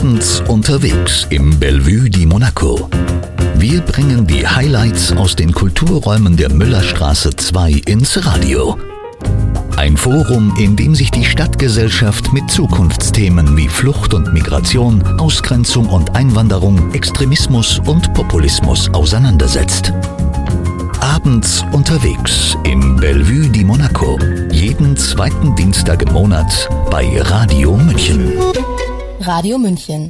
Abends unterwegs im Bellevue di Monaco. Wir bringen die Highlights aus den Kulturräumen der Müllerstraße 2 ins Radio. Ein Forum, in dem sich die Stadtgesellschaft mit Zukunftsthemen wie Flucht und Migration, Ausgrenzung und Einwanderung, Extremismus und Populismus auseinandersetzt. Abends unterwegs im Bellevue di Monaco. Jeden zweiten Dienstag im Monat bei Radio München. Radio München